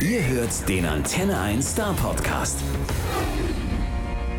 Ihr hört den Antenne 1 Star Podcast.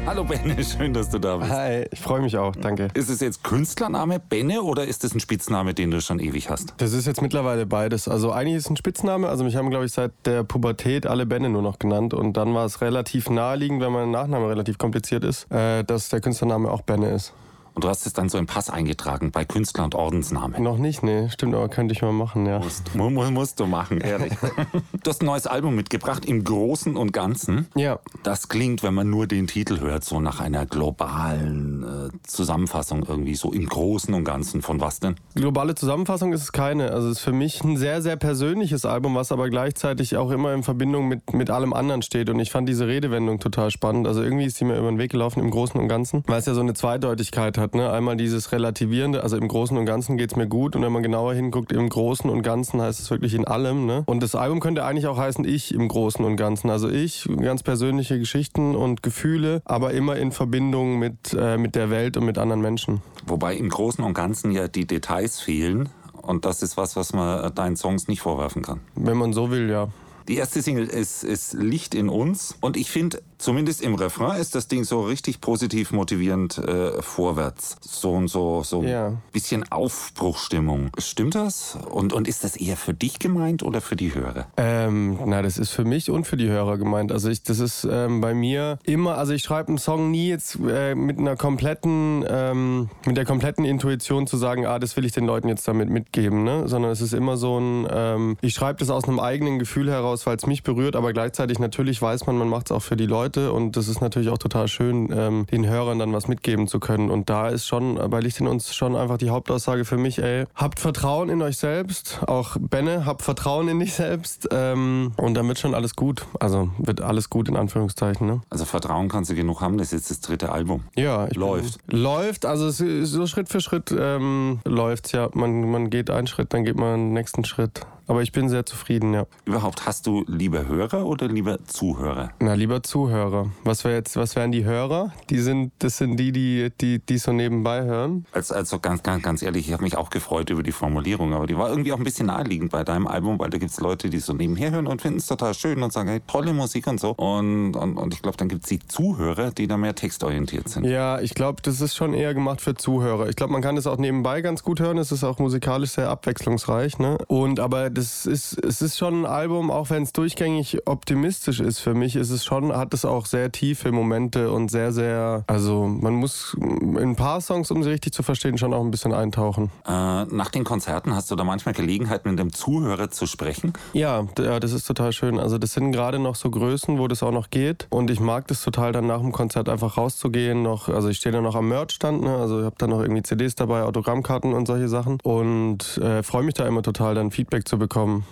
Hallo Benne, schön, dass du da bist. Hi, ich freue mich auch, danke. Ist es jetzt Künstlername Benne oder ist es ein Spitzname, den du schon ewig hast? Das ist jetzt mittlerweile beides. Also eigentlich ist es ein Spitzname, also mich haben, glaube ich, seit der Pubertät alle Benne nur noch genannt. Und dann war es relativ naheliegend, wenn mein Nachname relativ kompliziert ist, äh, dass der Künstlername auch Benne ist. Und du hast es dann so im Pass eingetragen bei Künstler- und Ordensname. Noch nicht, nee, stimmt, aber könnte ich mal machen, ja. Musst, mu mu musst du machen, ehrlich. du hast ein neues Album mitgebracht, im Großen und Ganzen. Ja. Das klingt, wenn man nur den Titel hört, so nach einer globalen äh, Zusammenfassung irgendwie, so im Großen und Ganzen. Von was denn? Globale Zusammenfassung ist es keine. Also es ist für mich ein sehr, sehr persönliches Album, was aber gleichzeitig auch immer in Verbindung mit, mit allem anderen steht. Und ich fand diese Redewendung total spannend. Also irgendwie ist die mir über den Weg gelaufen im Großen und Ganzen, weil es ja so eine Zweideutigkeit hat. Ne? Einmal dieses Relativierende, also im Großen und Ganzen geht es mir gut. Und wenn man genauer hinguckt, im Großen und Ganzen heißt es wirklich in allem. Ne? Und das Album könnte eigentlich auch heißen Ich im Großen und Ganzen. Also ich, ganz persönliche Geschichten und Gefühle, aber immer in Verbindung mit, äh, mit der Welt und mit anderen Menschen. Wobei im Großen und Ganzen ja die Details fehlen. Und das ist was, was man deinen Songs nicht vorwerfen kann. Wenn man so will, ja. Die erste Single ist, ist Licht in uns. Und ich finde, zumindest im Refrain ist das Ding so richtig positiv motivierend äh, vorwärts. So und so, so Ja. ein bisschen Aufbruchstimmung. Stimmt das? Und, und ist das eher für dich gemeint oder für die Hörer? Ähm, na, das ist für mich und für die Hörer gemeint. Also ich, das ist ähm, bei mir immer, also ich schreibe einen Song nie jetzt äh, mit einer kompletten, ähm, mit der kompletten Intuition zu sagen, ah, das will ich den Leuten jetzt damit mitgeben, ne? Sondern es ist immer so ein, ähm, ich schreibe das aus einem eigenen Gefühl heraus, weil es mich berührt, aber gleichzeitig natürlich weiß man, man macht es auch für die Leute und das ist natürlich auch total schön, ähm, den Hörern dann was mitgeben zu können. Und da ist schon bei Licht in uns schon einfach die Hauptaussage für mich, ey, habt Vertrauen in euch selbst, auch Benne, habt Vertrauen in dich selbst ähm, und dann wird schon alles gut. Also wird alles gut in Anführungszeichen, ne? Also Vertrauen kannst du genug haben, das ist jetzt das dritte Album. Ja, ich Läuft. Bin, läuft, also es ist so Schritt für Schritt ähm, läuft's ja. Man, man geht einen Schritt, dann geht man den nächsten Schritt. Aber ich bin sehr zufrieden, ja. Überhaupt hast du lieber Hörer oder lieber Zuhörer? Na, lieber Zuhörer. Was wär jetzt, was wären die Hörer? Die sind, das sind die, die, die, die so nebenbei hören. Also, also ganz, ganz, ganz ehrlich, ich habe mich auch gefreut über die Formulierung, aber die war irgendwie auch ein bisschen naheliegend bei deinem Album, weil da gibt es Leute, die so nebenher hören und finden es total schön und sagen, hey, tolle Musik und so. Und, und, und ich glaube, dann gibt es die Zuhörer, die da mehr textorientiert sind. Ja, ich glaube, das ist schon eher gemacht für Zuhörer. Ich glaube, man kann das auch nebenbei ganz gut hören. Es ist auch musikalisch sehr abwechslungsreich. Ne? Und aber das ist, es ist schon ein Album, auch wenn es durchgängig optimistisch ist für mich, ist es schon, hat es auch sehr tiefe Momente und sehr, sehr, also man muss in ein paar Songs, um sie richtig zu verstehen, schon auch ein bisschen eintauchen. Äh, nach den Konzerten hast du da manchmal Gelegenheit, mit dem Zuhörer zu sprechen. Ja, das ist total schön. Also das sind gerade noch so Größen, wo das auch noch geht. Und ich mag das total, dann nach dem Konzert einfach rauszugehen. Noch, also ich stehe da noch am Merchstand, ne? also ich habe da noch irgendwie CDs dabei, Autogrammkarten und solche Sachen. Und äh, freue mich da immer total, dann Feedback zu bekommen.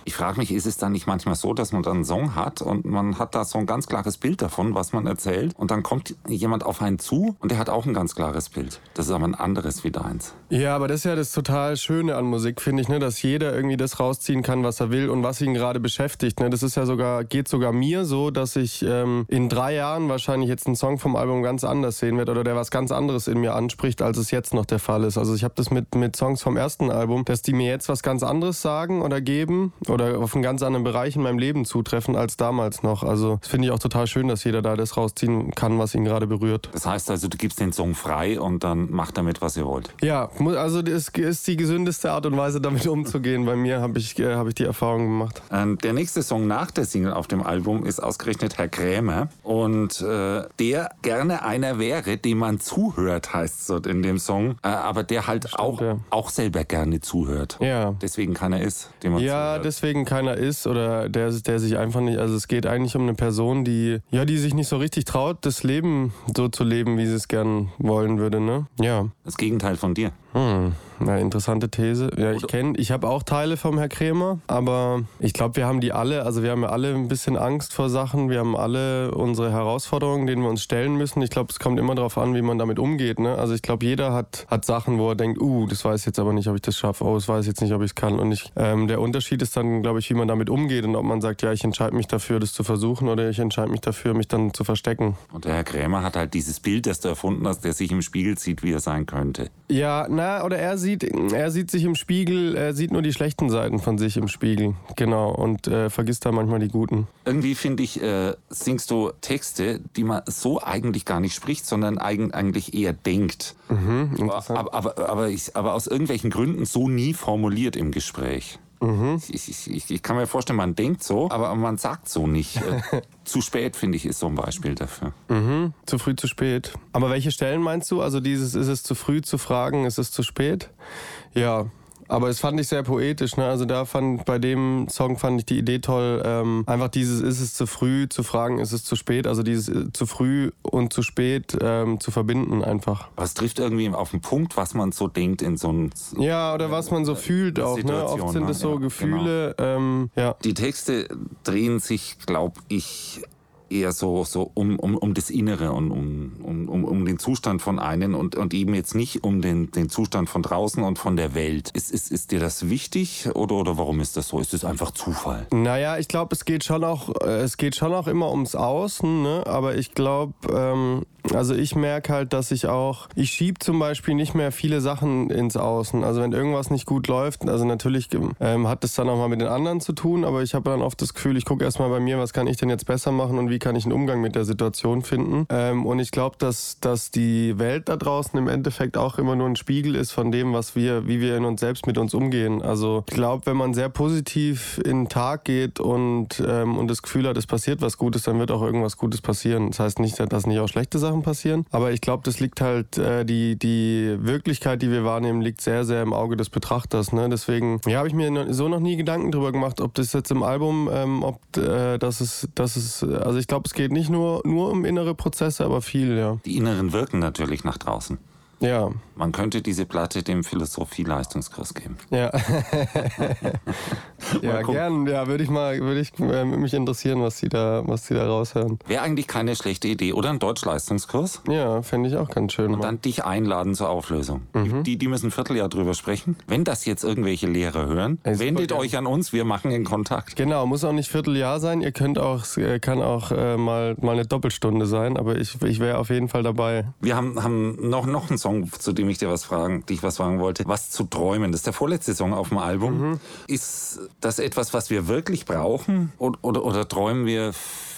Ich frage mich, ist es dann nicht manchmal so, dass man dann einen Song hat und man hat da so ein ganz klares Bild davon, was man erzählt und dann kommt jemand auf einen zu und der hat auch ein ganz klares Bild. Das ist aber ein anderes wie deins. Ja, aber das ist ja das total Schöne an Musik, finde ich, ne? dass jeder irgendwie das rausziehen kann, was er will und was ihn gerade beschäftigt. Ne? Das ist ja sogar, geht sogar mir so, dass ich ähm, in drei Jahren wahrscheinlich jetzt einen Song vom Album ganz anders sehen werde oder der was ganz anderes in mir anspricht, als es jetzt noch der Fall ist. Also ich habe das mit, mit Songs vom ersten Album, dass die mir jetzt was ganz anderes sagen oder geben oder auf einen ganz anderen Bereich in meinem Leben zutreffen als damals noch. Also das finde ich auch total schön, dass jeder da das rausziehen kann, was ihn gerade berührt. Das heißt also, du gibst den Song frei und dann macht damit, was ihr wollt. Ja, also das ist die gesündeste Art und Weise, damit umzugehen. Bei mir habe ich, äh, hab ich die Erfahrung gemacht. Ähm, der nächste Song nach der Single auf dem Album ist ausgerechnet Herr Krämer. Und äh, der gerne einer wäre, dem man zuhört, heißt es so in dem Song. Äh, aber der halt auch, ja. auch selber gerne zuhört. Ja. Deswegen keiner ist, dem man Ja, zuhört. deswegen keiner ist oder der, der sich einfach nicht, also es geht eigentlich um eine Person, die, ja, die sich nicht so richtig traut, das Leben so zu leben, wie sie es gern wollen würde, ne? Ja. Das Gegenteil von dir. Hm. Ja, interessante These. Ja, ich kenne, ich habe auch Teile vom Herr Krämer, aber ich glaube, wir haben die alle, also wir haben ja alle ein bisschen Angst vor Sachen, wir haben alle unsere Herausforderungen, denen wir uns stellen müssen. Ich glaube, es kommt immer darauf an, wie man damit umgeht. Ne? Also ich glaube, jeder hat, hat Sachen, wo er denkt, uh, das weiß ich jetzt aber nicht, ob ich das schaffe, oh, das weiß ich jetzt nicht, ob ich es kann. Und ich, ähm, der Unterschied ist dann, glaube ich, wie man damit umgeht und ob man sagt, ja, ich entscheide mich dafür, das zu versuchen oder ich entscheide mich dafür, mich dann zu verstecken. Und der Herr Krämer hat halt dieses Bild, das du erfunden hast, der sich im Spiegel sieht, wie er sein könnte. Ja, na, na, oder er sieht, er sieht sich im Spiegel, er sieht nur die schlechten Seiten von sich im Spiegel. Genau. Und äh, vergisst da manchmal die guten. Irgendwie finde ich, äh, singst du Texte, die man so eigentlich gar nicht spricht, sondern eigentlich eher denkt. Mhm, aber, aber, aber, ich, aber aus irgendwelchen Gründen so nie formuliert im Gespräch. Mhm. Ich, ich, ich, ich, kann mir vorstellen, man denkt so, aber man sagt so nicht. Äh, zu spät, finde ich, ist so ein Beispiel dafür. Mhm. Zu früh, zu spät. Aber welche Stellen meinst du? Also dieses, ist es zu früh zu fragen, ist es zu spät? Ja, aber es fand ich sehr poetisch. Ne? Also da fand bei dem Song fand ich die Idee toll. Ähm, einfach dieses ist es zu früh zu fragen, ist es zu spät. Also dieses äh, zu früh und zu spät ähm, zu verbinden einfach. Was trifft irgendwie auf den Punkt, was man so denkt in so einem ja oder was man so fühlt auch. Ne? Oft sind es so ja, Gefühle. Genau. Ähm, ja. Die Texte drehen sich, glaube ich, eher so, so um, um, um das Innere und um, um, um den Zustand von einem und, und eben jetzt nicht um den, den Zustand von draußen und von der Welt. Ist, ist, ist dir das wichtig oder, oder warum ist das so? Ist es einfach Zufall? Naja, ich glaube, es geht schon auch, äh, es geht schon auch immer ums Außen, ne? aber ich glaube, ähm, also ich merke halt, dass ich auch, ich schiebe zum Beispiel nicht mehr viele Sachen ins Außen. Also wenn irgendwas nicht gut läuft, also natürlich ähm, hat es dann auch mal mit den anderen zu tun, aber ich habe dann oft das Gefühl, ich gucke erstmal bei mir, was kann ich denn jetzt besser machen und wie kann ich einen Umgang mit der Situation finden. Ähm, und ich glaube, dass, dass die Welt da draußen im Endeffekt auch immer nur ein Spiegel ist von dem, was wir, wie wir in uns selbst mit uns umgehen. Also ich glaube, wenn man sehr positiv in den Tag geht und, ähm, und das Gefühl hat, es passiert was Gutes, dann wird auch irgendwas Gutes passieren. Das heißt nicht, dass nicht auch schlechte Sachen passieren, aber ich glaube, das liegt halt, äh, die, die Wirklichkeit, die wir wahrnehmen, liegt sehr, sehr im Auge des Betrachters. Ne? Deswegen ja, habe ich mir so noch nie Gedanken drüber gemacht, ob das jetzt im Album, ähm, ob äh, das ist, das ist, also ich glaube, es geht nicht nur, nur um innere Prozesse, aber viel, ja. Die inneren wirken natürlich nach draußen. Ja. Man könnte diese Platte dem Philosophie-Leistungskurs geben. Ja. ja, gern. Ja, würde ich mal, würde ich äh, mich interessieren, was Sie da, was Sie da raushören. Wäre eigentlich keine schlechte Idee, oder? Ein Deutsch-Leistungskurs? Ja, fände ich auch ganz schön. Und mal. dann dich einladen zur Auflösung. Mhm. Die, die müssen ein Vierteljahr drüber sprechen. Wenn das jetzt irgendwelche Lehrer hören, es wendet euch an uns, wir machen den Kontakt. Genau, muss auch nicht Vierteljahr sein. Ihr könnt auch, kann auch äh, mal, mal eine Doppelstunde sein, aber ich, ich wäre auf jeden Fall dabei. Wir haben, haben noch, noch einen Song, zu dem ich dir was fragen, dich was fragen wollte. Was zu träumen. Das ist der vorletzte Song auf dem Album. Mhm. Ist das etwas, was wir wirklich brauchen? Oder, oder, oder träumen wir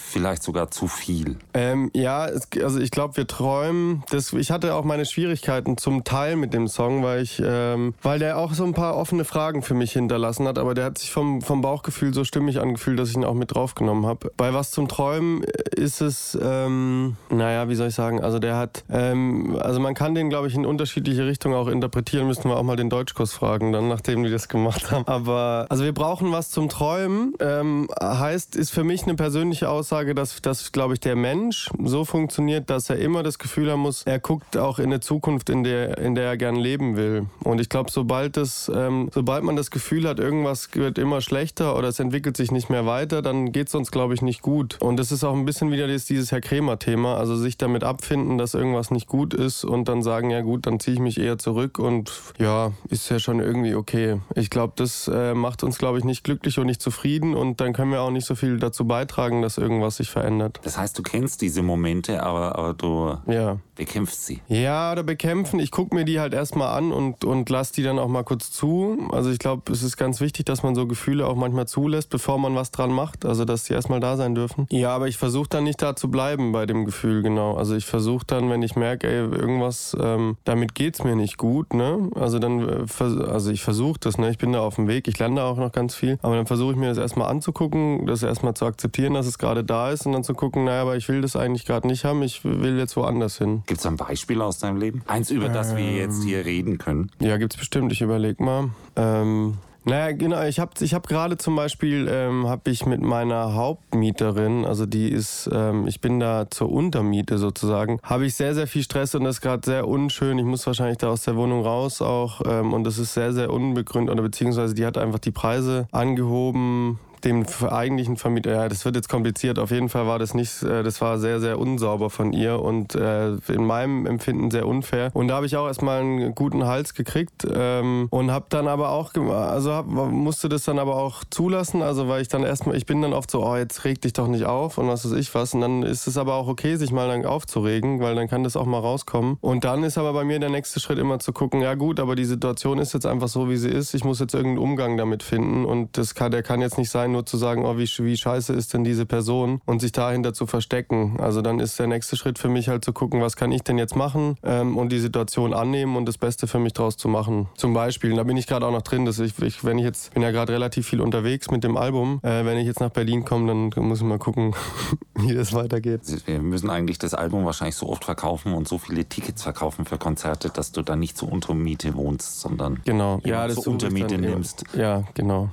vielleicht sogar zu viel? Ähm, ja, es, also ich glaube, wir träumen. Das, ich hatte auch meine Schwierigkeiten zum Teil mit dem Song, weil ich, ähm, weil der auch so ein paar offene Fragen für mich hinterlassen hat, aber der hat sich vom, vom Bauchgefühl so stimmig angefühlt, dass ich ihn auch mit draufgenommen habe. Bei Was zum Träumen ist es, ähm, naja, wie soll ich sagen, also der hat, ähm, also man kann den, glaube ich, in unterschiedliche Richtungen auch interpretieren, müssten wir auch mal den Deutschkurs fragen, dann, nachdem die das gemacht haben. Aber, also wir brauchen was zum Träumen, ähm, heißt, ist für mich eine persönliche Aussage, Aussage, dass, dass glaube ich, der Mensch so funktioniert, dass er immer das Gefühl haben muss, er guckt auch in eine Zukunft, in der, in der er gern leben will. Und ich glaube, sobald ähm, sobald man das Gefühl hat, irgendwas wird immer schlechter oder es entwickelt sich nicht mehr weiter, dann geht es uns, glaube ich, nicht gut. Und das ist auch ein bisschen wieder dieses, dieses Herr Kremer-Thema, also sich damit abfinden, dass irgendwas nicht gut ist und dann sagen, ja gut, dann ziehe ich mich eher zurück und ja, ist ja schon irgendwie okay. Ich glaube, das äh, macht uns, glaube ich, nicht glücklich und nicht zufrieden und dann können wir auch nicht so viel dazu beitragen, dass irgendwas sich verändert. Das heißt, du kennst diese Momente, aber, aber du ja. bekämpfst sie. Ja, oder bekämpfen. Ich gucke mir die halt erstmal an und, und lass die dann auch mal kurz zu. Also ich glaube, es ist ganz wichtig, dass man so Gefühle auch manchmal zulässt, bevor man was dran macht. Also dass sie erstmal da sein dürfen. Ja, aber ich versuche dann nicht da zu bleiben bei dem Gefühl, genau. Also ich versuche dann, wenn ich merke, ey, irgendwas, ähm, damit geht's mir nicht gut, ne? Also dann, äh, also ich versuche das, ne? Ich bin da auf dem Weg, ich lerne da auch noch ganz viel. Aber dann versuche ich mir das erstmal anzugucken, das erstmal zu akzeptieren, dass es gerade da ist und dann zu gucken, naja, aber ich will das eigentlich gerade nicht haben, ich will jetzt woanders hin. Gibt es ein Beispiel aus deinem Leben? Eins, über ähm, das wir jetzt hier reden können? Ja, gibt es bestimmt. Ich überlege mal. Ähm, naja, genau. Ich habe ich hab gerade zum Beispiel, ähm, habe ich mit meiner Hauptmieterin, also die ist, ähm, ich bin da zur Untermiete sozusagen, habe ich sehr, sehr viel Stress und das ist gerade sehr unschön. Ich muss wahrscheinlich da aus der Wohnung raus auch ähm, und das ist sehr, sehr unbegründet oder beziehungsweise die hat einfach die Preise angehoben dem eigentlichen Vermieter, ja, das wird jetzt kompliziert. Auf jeden Fall war das nicht, äh, das war sehr, sehr unsauber von ihr und äh, in meinem Empfinden sehr unfair. Und da habe ich auch erstmal einen guten Hals gekriegt ähm, und habe dann aber auch, also musste das dann aber auch zulassen, also weil ich dann erstmal, ich bin dann oft so, oh, jetzt reg dich doch nicht auf und was weiß ich was. Und dann ist es aber auch okay, sich mal lang aufzuregen, weil dann kann das auch mal rauskommen. Und dann ist aber bei mir der nächste Schritt immer zu gucken, ja gut, aber die Situation ist jetzt einfach so, wie sie ist. Ich muss jetzt irgendeinen Umgang damit finden und das kann, der kann jetzt nicht sein, nur zu sagen, oh, wie, wie scheiße ist denn diese Person und sich dahinter zu verstecken. Also dann ist der nächste Schritt für mich halt zu gucken, was kann ich denn jetzt machen ähm, und die Situation annehmen und das Beste für mich draus zu machen. Zum Beispiel, da bin ich gerade auch noch drin, dass ich, ich, wenn ich jetzt, bin ja gerade relativ viel unterwegs mit dem Album, äh, wenn ich jetzt nach Berlin komme, dann muss ich mal gucken, wie das weitergeht. Wir müssen eigentlich das Album wahrscheinlich so oft verkaufen und so viele Tickets verkaufen für Konzerte, dass du dann nicht zur Untermiete wohnst, sondern genau. ja, das zur Untermiete nimmst. Ja, genau.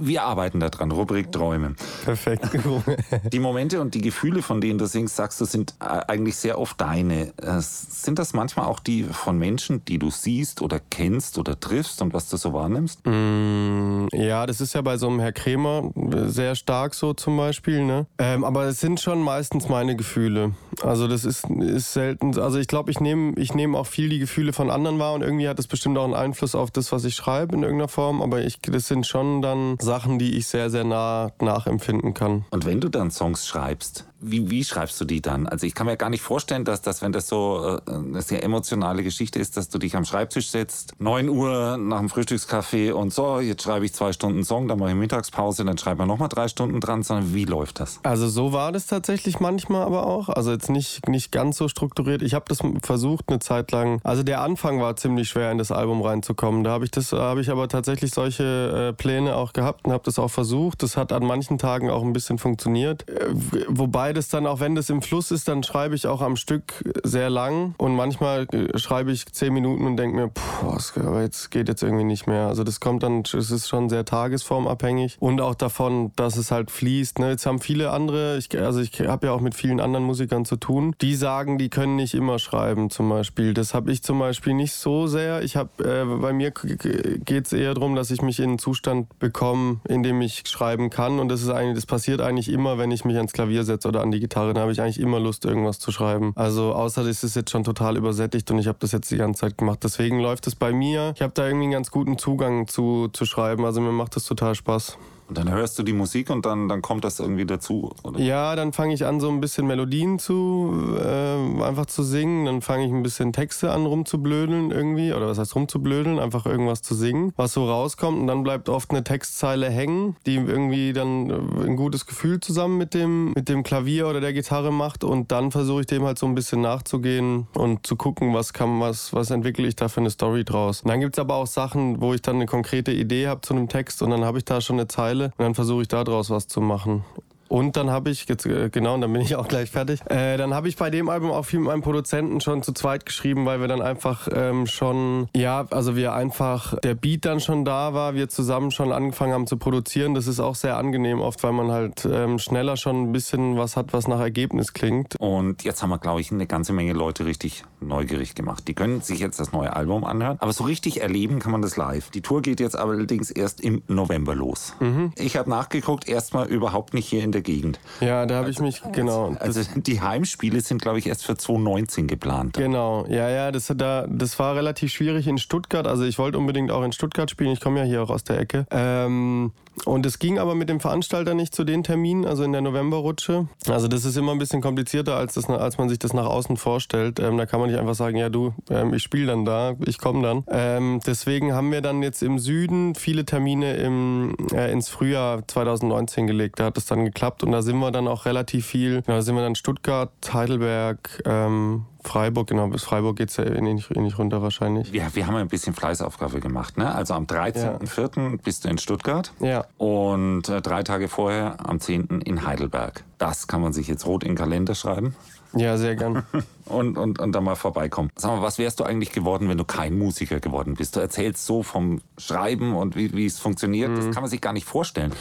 Wir arbeiten daran, Rubrik Träume. Perfekt. die Momente und die Gefühle, von denen du singst, sagst du, sind äh, eigentlich sehr oft deine. Äh, sind das manchmal auch die von Menschen, die du siehst oder kennst oder triffst und was du so wahrnimmst? Mm, ja, das ist ja bei so einem Herr Krämer sehr stark so zum Beispiel. Ne? Ähm, aber es sind schon meistens meine Gefühle. Also das ist, ist selten. Also ich glaube, ich nehme ich nehm auch viel die Gefühle von anderen wahr und irgendwie hat das bestimmt auch einen Einfluss auf das, was ich schreibe in irgendeiner Form. Aber ich, das sind schon dann Sachen, die ich sehr, sehr nah nachempfinden kann. Und wenn du dann Songs schreibst, wie, wie schreibst du die dann? Also ich kann mir gar nicht vorstellen, dass das, wenn das so äh, eine sehr emotionale Geschichte ist, dass du dich am Schreibtisch setzt, 9 Uhr nach dem Frühstückskaffee und so, jetzt schreibe ich zwei Stunden Song, dann mache ich Mittagspause, dann schreibe ich nochmal drei Stunden dran, sondern wie läuft das? Also so war das tatsächlich manchmal aber auch. Also jetzt nicht, nicht ganz so strukturiert. Ich habe das versucht eine Zeit lang. Also der Anfang war ziemlich schwer in das Album reinzukommen. Da habe ich das, habe ich aber tatsächlich solche äh, Pläne auch gehabt und habe das auch versucht. Das hat an manchen Tagen auch ein bisschen funktioniert. Äh, wobei das dann, auch wenn das im Fluss ist, dann schreibe ich auch am Stück sehr lang. Und manchmal äh, schreibe ich zehn Minuten und denke mir, puh, aber jetzt geht jetzt irgendwie nicht mehr. Also das kommt dann, es ist schon sehr tagesformabhängig und auch davon, dass es halt fließt. Ne? Jetzt haben viele andere, ich, also ich habe ja auch mit vielen anderen Musikern zu tun, die sagen, die können nicht immer schreiben zum Beispiel. Das habe ich zum Beispiel nicht so sehr. Ich habe, äh, bei mir geht es eher darum, dass ich mich in einen Zustand bekomme, in dem ich schreiben kann und das ist eigentlich, das passiert eigentlich immer, wenn ich mich ans Klavier setze oder an die Gitarre, dann habe ich eigentlich immer Lust, irgendwas zu schreiben. Also außer das ist jetzt schon total übersättigt und ich habe das jetzt die ganze Zeit gemacht. Deswegen läuft es bei mir. Ich habe da irgendwie einen ganz guten Zugang zu, zu schreiben. Also mir macht das total Spaß. Und dann hörst du die Musik und dann, dann kommt das irgendwie dazu, oder? Ja, dann fange ich an, so ein bisschen Melodien zu, äh, einfach zu singen. Dann fange ich ein bisschen Texte an rumzublödeln irgendwie. Oder was heißt rumzublödeln? Einfach irgendwas zu singen, was so rauskommt. Und dann bleibt oft eine Textzeile hängen, die irgendwie dann äh, ein gutes Gefühl zusammen mit dem, mit dem Klavier oder der Gitarre macht. Und dann versuche ich dem halt so ein bisschen nachzugehen und zu gucken, was kann, was, was entwickle ich da für eine Story draus. Und dann gibt es aber auch Sachen, wo ich dann eine konkrete Idee habe zu einem Text und dann habe ich da schon eine Zeile und dann versuche ich daraus was zu machen. Und dann habe ich, jetzt, äh, genau, und dann bin ich auch gleich fertig. Äh, dann habe ich bei dem Album auch viel mit meinem Produzenten schon zu zweit geschrieben, weil wir dann einfach ähm, schon, ja, also wir einfach, der Beat dann schon da war, wir zusammen schon angefangen haben zu produzieren. Das ist auch sehr angenehm oft, weil man halt ähm, schneller schon ein bisschen was hat, was nach Ergebnis klingt. Und jetzt haben wir, glaube ich, eine ganze Menge Leute richtig neugierig gemacht. Die können sich jetzt das neue Album anhören, aber so richtig erleben kann man das live. Die Tour geht jetzt allerdings erst im November los. Mhm. Ich habe nachgeguckt, erstmal überhaupt nicht hier in der Gegend. Ja, da habe ich mich, genau. Also die Heimspiele sind, glaube ich, erst für 2019 geplant. Genau, ja, ja, das, da, das war relativ schwierig in Stuttgart. Also ich wollte unbedingt auch in Stuttgart spielen. Ich komme ja hier auch aus der Ecke. Ähm, und es ging aber mit dem Veranstalter nicht zu den Terminen, also in der Novemberrutsche. Also das ist immer ein bisschen komplizierter, als, das, als man sich das nach außen vorstellt. Ähm, da kann man nicht einfach sagen, ja du, ähm, ich spiele dann da, ich komme dann. Ähm, deswegen haben wir dann jetzt im Süden viele Termine im, äh, ins Frühjahr 2019 gelegt. Da hat es dann geklappt und da sind wir dann auch relativ viel. Da sind wir dann Stuttgart, Heidelberg, ähm, Freiburg, genau, bis Freiburg geht es ja eh nicht, eh nicht runter wahrscheinlich. Ja, wir haben ein bisschen Fleißaufgabe gemacht. Ne? Also am 13.04. Ja. bist du in Stuttgart ja. und äh, drei Tage vorher am 10. in Heidelberg. Das kann man sich jetzt rot in den Kalender schreiben. Ja, sehr gern. und, und, und dann mal vorbeikommen. Sag mal, was wärst du eigentlich geworden, wenn du kein Musiker geworden bist? Du erzählst so vom Schreiben und wie, wie es funktioniert, mhm. das kann man sich gar nicht vorstellen.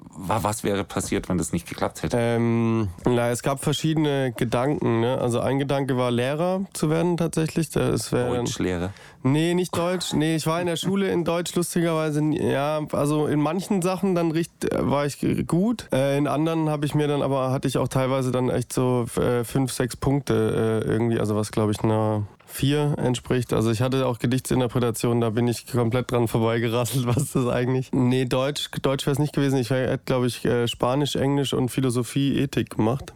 Was wäre passiert, wenn das nicht geklappt hätte? Ähm, na, es gab verschiedene Gedanken. Ne? Also ein Gedanke war Lehrer zu werden tatsächlich. Das Deutschlehrer? Nee, nicht Deutsch. Nee, ich war in der Schule in Deutsch lustigerweise. Ja, also in manchen Sachen dann richt, war ich gut. Äh, in anderen habe ich mir dann aber hatte ich auch teilweise dann echt so äh, fünf, sechs Punkte äh, irgendwie. Also was glaube ich einer 4 entspricht. Also ich hatte auch Gedichtsinterpretationen, da bin ich komplett dran vorbeigerasselt, was das eigentlich? Nee, Deutsch, Deutsch wäre es nicht gewesen. Ich hätte, glaube ich, äh, Spanisch, Englisch und Philosophie, Ethik gemacht.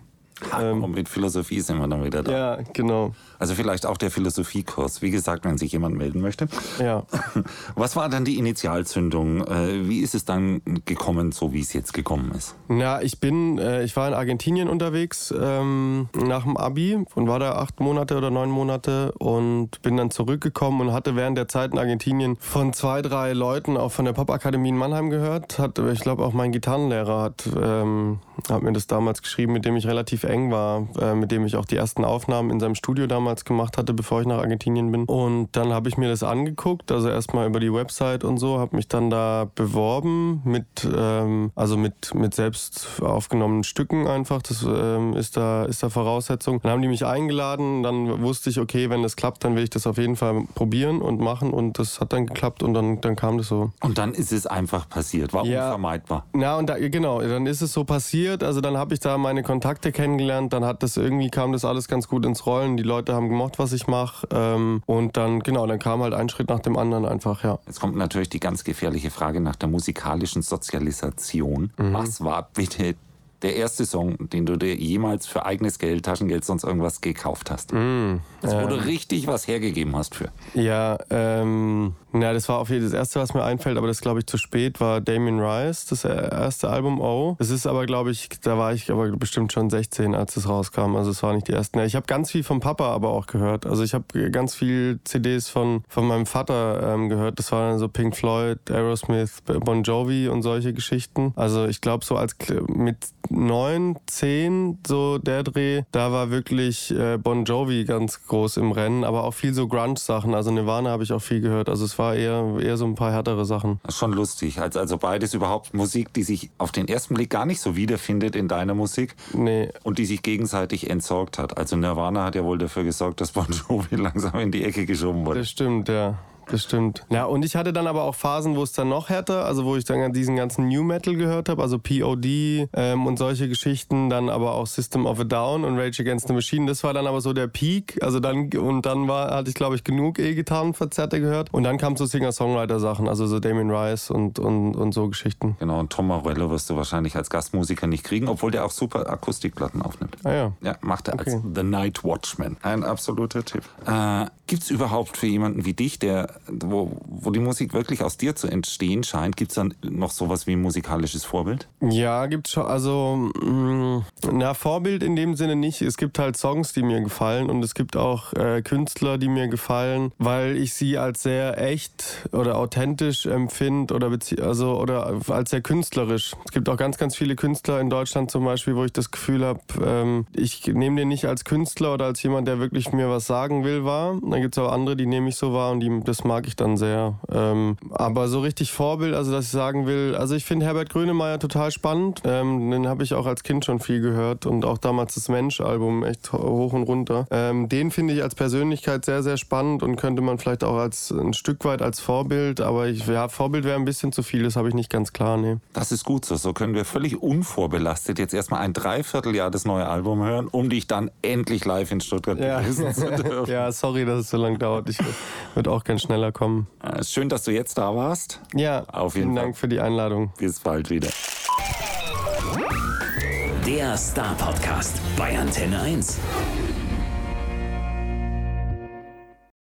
Ähm, und mit Philosophie sind wir dann wieder da. Ja, genau. Also vielleicht auch der Philosophiekurs. Wie gesagt, wenn sich jemand melden möchte. Ja. Was war dann die Initialzündung? Äh, wie ist es dann gekommen, so wie es jetzt gekommen ist? Na, ich bin, äh, ich war in Argentinien unterwegs ähm, nach dem Abi und war da acht Monate oder neun Monate und bin dann zurückgekommen und hatte während der Zeit in Argentinien von zwei, drei Leuten auch von der Popakademie in Mannheim gehört. Hat, ich glaube auch mein Gitarrenlehrer hat, ähm, hat mir das damals geschrieben, mit dem ich relativ eng war, äh, mit dem ich auch die ersten Aufnahmen in seinem Studio damals gemacht hatte, bevor ich nach Argentinien bin. Und dann habe ich mir das angeguckt, also erstmal über die Website und so, habe mich dann da beworben mit, ähm, also mit, mit selbst aufgenommenen Stücken einfach. Das ähm, ist, da, ist da Voraussetzung. Dann haben die mich eingeladen, dann wusste ich, okay, wenn das klappt, dann will ich das auf jeden Fall probieren und machen und das hat dann geklappt und dann, dann kam das so. Und dann ist es einfach passiert, war ja. unvermeidbar. Ja, und da, genau, dann ist es so passiert. Also dann habe ich da meine Kontakte kennengelernt kennengelernt, dann hat das irgendwie kam das alles ganz gut ins Rollen. Die Leute haben gemocht, was ich mache. Ähm, und dann, genau, dann kam halt ein Schritt nach dem anderen einfach, ja. Jetzt kommt natürlich die ganz gefährliche Frage nach der musikalischen Sozialisation. Mhm. Was war bitte der erste Song, den du dir jemals für eigenes Geld, Taschengeld, sonst irgendwas gekauft hast? Mm, das, wo du richtig was hergegeben hast für. Ja, ähm, ja, das war auf jeden Fall das erste, was mir einfällt, aber das glaube ich zu spät, war Damien Rice, das erste Album Oh. Das ist aber, glaube ich, da war ich aber bestimmt schon 16, als es rauskam. Also es war nicht die ersten. Ich habe ganz viel vom Papa aber auch gehört. Also ich habe ganz viel CDs von, von meinem Vater ähm, gehört. Das waren so Pink Floyd, Aerosmith, Bon Jovi und solche Geschichten. Also ich glaube so als mit neun, zehn, so der Dreh, da war wirklich äh, Bon Jovi ganz groß im Rennen, aber auch viel so Grunge-Sachen. Also Nirvana habe ich auch viel gehört. Also es war eher, eher so ein paar härtere Sachen. Das ist schon lustig. Also, also beides überhaupt Musik, die sich auf den ersten Blick gar nicht so wiederfindet in deiner Musik. Nee. Und die sich gegenseitig entsorgt hat. Also Nirvana hat ja wohl dafür gesorgt, dass Bon Jovi langsam in die Ecke geschoben wurde. Das stimmt, ja das stimmt. Ja, und ich hatte dann aber auch Phasen, wo es dann noch härter, also wo ich dann diesen ganzen New Metal gehört habe, also POD ähm, und solche Geschichten, dann aber auch System of a Down und Rage Against the Machine. Das war dann aber so der Peak. Also dann, und dann war, hatte ich, glaube ich, genug E-Gitarrenverzerrte gehört. Und dann kam so Singer-Songwriter-Sachen, also so Damien Rice und, und, und so Geschichten. Genau, und Tom Morello wirst du wahrscheinlich als Gastmusiker nicht kriegen, obwohl der auch super Akustikplatten aufnimmt. Ah ja. Ja, macht er okay. als The Night Watchman. Ein absoluter Tipp. Äh, Gibt es überhaupt für jemanden wie dich, der, wo, wo die Musik wirklich aus dir zu entstehen scheint, gibt es dann noch sowas wie ein musikalisches Vorbild? Ja, gibt schon. Also, mh, mm, na, Vorbild in dem Sinne nicht. Es gibt halt Songs, die mir gefallen und es gibt auch äh, Künstler, die mir gefallen, weil ich sie als sehr echt oder authentisch empfinde oder, also, oder als sehr künstlerisch. Es gibt auch ganz, ganz viele Künstler in Deutschland zum Beispiel, wo ich das Gefühl habe, ähm, ich nehme den nicht als Künstler oder als jemand, der wirklich mir was sagen will, wahr. Dann gibt es auch andere, die nehme ich so wahr und die, das mag ich dann sehr. Ähm, aber so richtig Vorbild, also dass ich sagen will, also ich finde Herbert Grönemeyer total spannend. Ähm, den habe ich auch als Kind schon viel gehört und auch damals das Mensch-Album echt hoch und runter. Ähm, den finde ich als Persönlichkeit sehr, sehr spannend und könnte man vielleicht auch als ein Stück weit als Vorbild, aber ich, ja, Vorbild wäre ein bisschen zu viel, das habe ich nicht ganz klar. Nee. Das ist gut so. So können wir völlig unvorbelastet jetzt erstmal ein Dreivierteljahr das neue Album hören, um dich dann endlich live in Stuttgart ja. begrüßen zu dürfen. ja, sorry, dass es so lange dauert. Ich würde auch gern schneller kommen. Schön, dass du jetzt da warst. Ja, auf jeden vielen Fall. Dank für die Einladung. Bis bald wieder. Der Star Podcast bei Antenne 1.